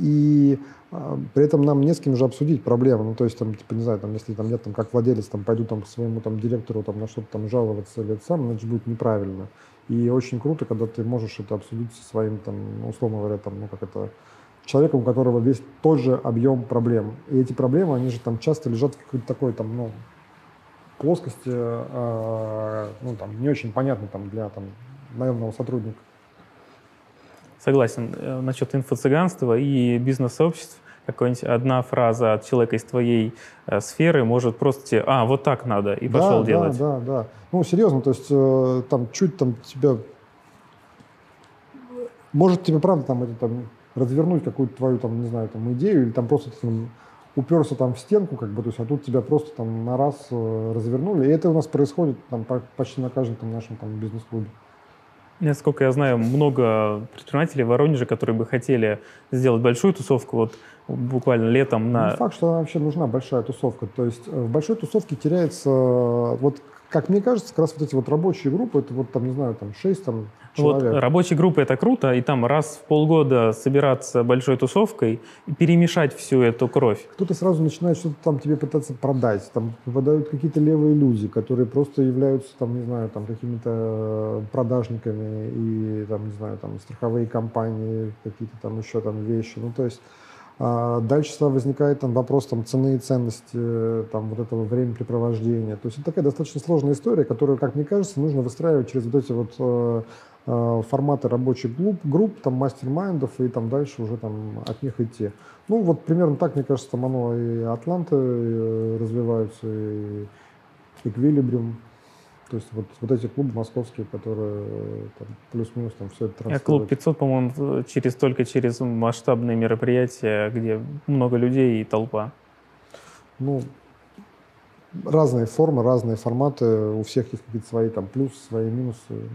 и а, при этом нам не с кем же обсудить проблемы. Ну, то есть, там, типа, не знаю, там, если там нет, там, как владелец, там, пойду там к своему там директору там на что-то там жаловаться или это сам, значит, будет неправильно. И очень круто, когда ты можешь это обсудить со своим, там, условно говоря, там, ну, как это, человеком, у которого весь тот же объем проблем. И эти проблемы, они же там часто лежат в какой-то такой там, ну, плоскости, э, ну, там, не очень понятно там для там, наемного сотрудника. Согласен. Э, насчет инфо-цыганства и бизнес-сообществ какая-нибудь одна фраза от человека из твоей э, сферы может просто тебе, а, вот так надо, и да, пошел да, делать. Да, да, да. Ну, серьезно, то есть э, там чуть там тебя... Может тебе правда там это там развернуть какую-то твою, там, не знаю, там, идею, или там просто там, уперся там в стенку, как бы, то есть, а тут тебя просто там на раз э, развернули. И это у нас происходит там почти на каждом там, нашем там бизнес-клубе. Насколько я знаю, много предпринимателей в Воронеже, которые бы хотели сделать большую тусовку, вот буквально летом на... Не факт, что вообще нужна большая тусовка. То есть э, в большой тусовке теряется, вот как мне кажется, как раз вот эти вот рабочие группы, это вот там, не знаю, там 6 там, человек. Вот рабочие группы это круто, и там раз в полгода собираться большой тусовкой и перемешать всю эту кровь. Кто-то сразу начинает что-то там тебе пытаться продать, там попадают какие-то левые люди, которые просто являются там, не знаю, там какими-то э, продажниками и там, не знаю, там страховые компании, какие-то там еще там вещи. Ну, то есть дальше возникает там вопрос там, цены и ценности там, вот этого времяпрепровождения. То есть это такая достаточно сложная история, которую, как мне кажется, нужно выстраивать через вот эти вот э, э, форматы рабочих групп, групп там, мастер-майндов и там дальше уже там от них идти. Ну, вот примерно так, мне кажется, там оно и Атланты э, развиваются, и Эквилибриум. То есть вот, вот эти клубы московские, которые там, плюс-минус там все это А клуб 500, по-моему, через, только через масштабные мероприятия, где много людей и толпа. Ну, разные формы, разные форматы, у всех есть какие-то свои там плюсы, свои минусы.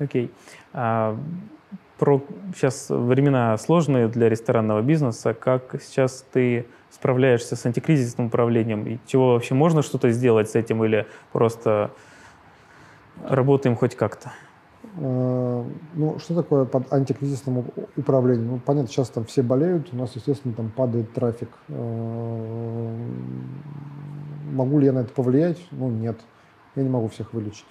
Окей. А, про сейчас времена сложные для ресторанного бизнеса. Как сейчас ты справляешься с антикризисным управлением? И чего вообще можно что-то сделать с этим или просто работаем хоть как-то? А, ну, что такое под антикризисным управлением? Ну, понятно, сейчас там все болеют, у нас, естественно, там падает трафик. А, могу ли я на это повлиять? Ну, нет. Я не могу всех вылечить.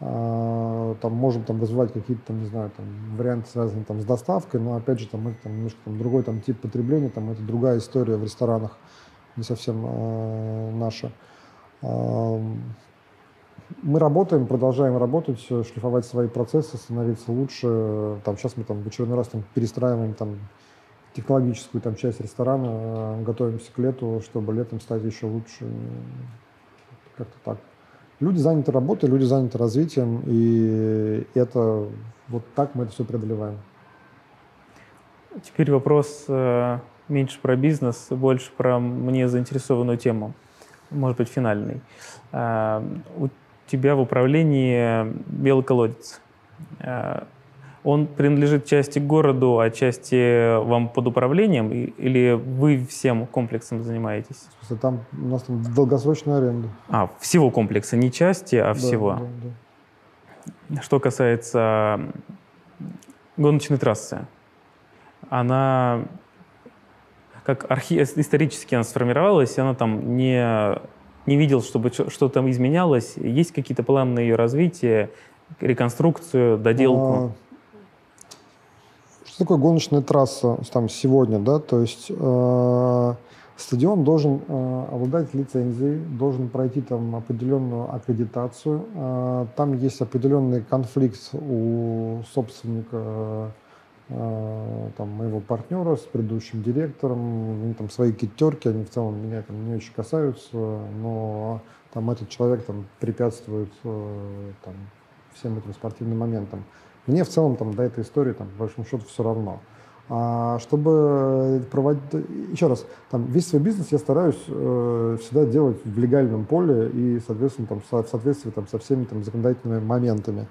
А, там можем там развивать какие-то там, не знаю, там варианты связанные там с доставкой, но опять же там это там немножко там другой там тип потребления, там это другая история в ресторанах, не совсем э, наша. Э, мы работаем, продолжаем работать, шлифовать свои процессы, становиться лучше. Там сейчас мы там в очередной раз там перестраиваем там технологическую там часть ресторана, готовимся к лету, чтобы летом стать еще лучше. Как-то так. Люди заняты работой, люди заняты развитием, и это вот так мы это все преодолеваем. Теперь вопрос э, меньше про бизнес, больше про мне заинтересованную тему, может быть, финальный. Тебя в управлении белый колодец. Э, он принадлежит части городу, а части вам под управлением? Или вы всем комплексом занимаетесь? В смысле, там у нас там долгосрочная аренда. А, всего комплекса, не части, а всего. Да, да. Что касается гоночной трассы, она как архи... исторически она сформировалась, она там не, не видел, чтобы что там изменялось. Есть какие-то планы на ее развитие, реконструкцию, доделку? А, что такое гоночная трасса там сегодня, да? То есть э, стадион должен э, обладать лицензией, должен пройти там определенную аккредитацию. Э, там есть определенный конфликт у собственника э, там, моего партнера с предыдущим директором. Они там свои китерки, они в целом меня там не очень касаются, но там этот человек там препятствует э, там, всем этим спортивным моментам. Мне в целом там до этой истории там, по большому счету все равно. А чтобы проводить, еще раз, там весь свой бизнес я стараюсь э, всегда делать в легальном поле и, соответственно, там, в соответствии там, со всеми там, законодательными моментами.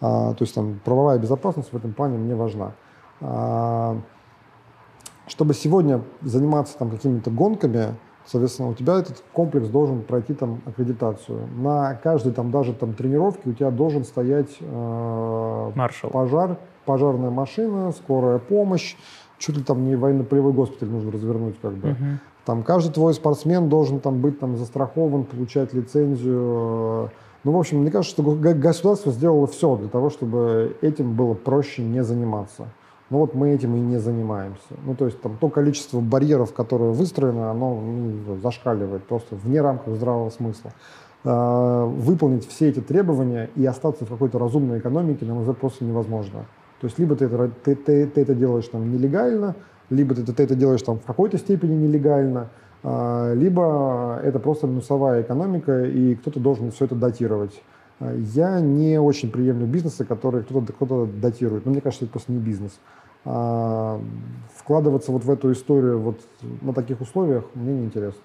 А, то есть там правовая безопасность в этом плане мне важна. А, чтобы сегодня заниматься там какими-то гонками, Соответственно, у тебя этот комплекс должен пройти там аккредитацию. На каждой там даже там тренировке у тебя должен стоять э, Маршал. пожар, пожарная машина, скорая помощь, чуть ли там не военно-полевой госпиталь нужно развернуть как бы. Угу. Там каждый твой спортсмен должен там быть там застрахован, получать лицензию. Ну, в общем, мне кажется, что государство сделало все для того, чтобы этим было проще не заниматься. Но вот мы этим и не занимаемся. Ну, то есть там то количество барьеров, которое выстроено, оно ну, зашкаливает просто вне рамков здравого смысла. Э, выполнить все эти требования и остаться в какой-то разумной экономике, на мой взгляд, просто невозможно. То есть либо ты это, ты, ты, ты это делаешь там нелегально, либо ты, ты это делаешь там в какой-то степени нелегально, э, либо это просто минусовая экономика, и кто-то должен все это датировать. Я не очень приемлю бизнесы, которые кто-то кто датирует. Но мне кажется, это просто не бизнес. А вкладываться вот в эту историю вот на таких условиях мне неинтересно.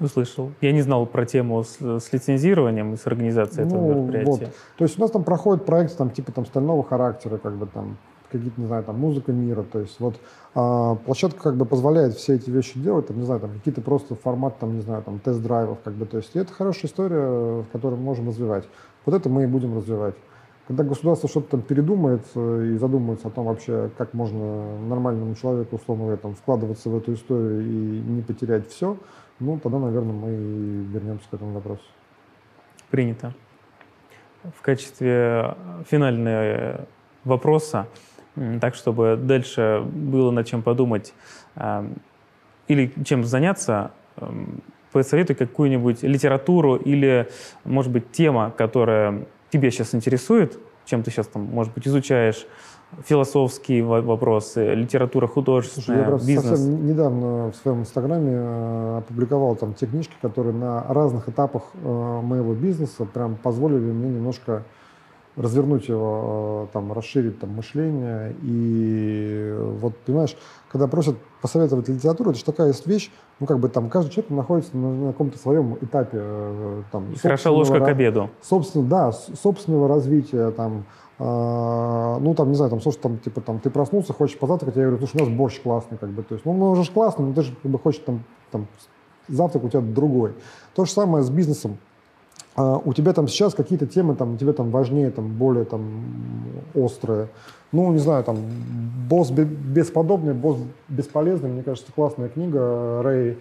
Услышал. Я не знал про тему с, с лицензированием и с организацией ну, этого мероприятия. Вот. То есть у нас там проходит проект там, типа там стального характера, как бы там какие-то, не знаю, там музыка мира. То есть вот а, площадка как бы позволяет все эти вещи делать, там, не знаю, там какие-то просто формат, там, не знаю, там тест-драйвов, как бы, то есть это хорошая история, в которой мы можем развивать. Вот это мы и будем развивать. Когда государство что-то там передумает э, и задумается о том вообще, как можно нормальному человеку, условно говоря, там, вкладываться в эту историю и не потерять все, ну, тогда, наверное, мы вернемся к этому вопросу. Принято. В качестве финального вопроса так, чтобы дальше было над чем подумать или чем заняться, посоветуй какую-нибудь литературу или, может быть, тема, которая тебя сейчас интересует, чем ты сейчас там, может быть, изучаешь, философские вопросы, литература художественная, Слушай, я бизнес. совсем недавно в своем инстаграме э, опубликовал там те книжки, которые на разных этапах э, моего бизнеса прям позволили мне немножко развернуть его, э, там, расширить там, мышление. И вот, понимаешь, когда просят посоветовать литературу, это же такая есть вещь, ну, как бы там каждый человек находится на, на каком-то своем этапе. Там, Хороша ложка к обеду. Собственно, да, собственного развития, там, а, ну, там, не знаю, там, слушай, там, типа, там, ты проснулся, хочешь позавтракать, я говорю, слушай, у нас борщ классный, как бы, то есть, ну, ну, уже классный, но ты же, как бы, хочешь, там, там, завтрак у тебя другой. То же самое с бизнесом. А, у тебя там сейчас какие-то темы, там, тебе там важнее, там, более, там, острые. Ну, не знаю, там, «Босс бесподобный», «Босс бесполезный», мне кажется, классная книга Рэй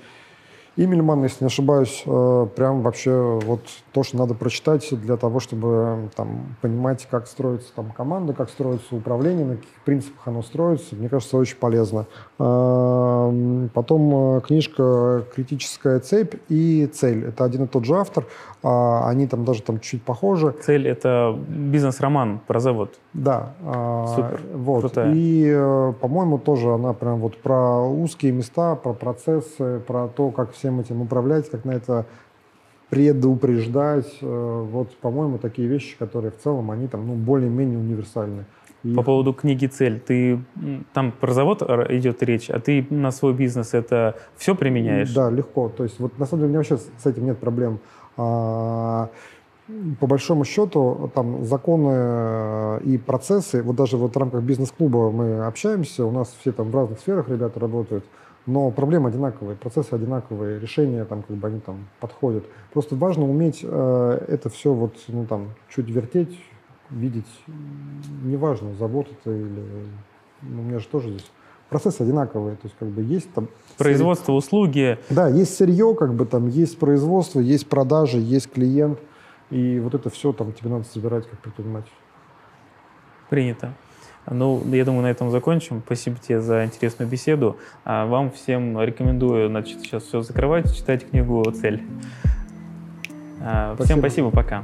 Имельман, если не ошибаюсь, э, прям вообще вот то, что надо прочитать для того, чтобы там, понимать, как строится там команда, как строится управление, на каких принципах оно строится. Мне кажется, очень полезно. Эм, потом э, книжка «Критическая цепь» и «Цель». Это один и тот же автор. А, они там даже там чуть похожи. «Цель» — это бизнес-роман про завод. Да. А, Супер. Вот. Крутая. И, э, по-моему, тоже она прям вот про узкие места, про процессы, про то, как всем этим управлять, как на это предупреждать. Э, вот, по-моему, такие вещи, которые в целом, они там, ну, более-менее универсальны. И... По поводу книги «Цель», ты там про завод идет речь, а ты на свой бизнес это все применяешь? Да, легко. То есть вот на самом деле у меня вообще с этим нет проблем. А, по большому счету, там законы э, и процессы, вот даже вот в рамках бизнес-клуба мы общаемся, у нас все там в разных сферах ребята работают, но проблемы одинаковые, процессы одинаковые, решения там как бы они там подходят. Просто важно уметь э, это все вот ну там чуть вертеть, видеть, неважно, завод это или ну, у меня же тоже здесь процессы одинаковые, то есть как бы есть там производство, сырье. услуги. Да, есть сырье, как бы там есть производство, есть продажи, есть клиент, и вот это все там тебе надо собирать как предприниматель. Принято. Ну, я думаю, на этом закончим. Спасибо тебе за интересную беседу. А вам всем рекомендую, значит, сейчас все закрывать, читать книгу «Цель». Спасибо. Всем спасибо, пока.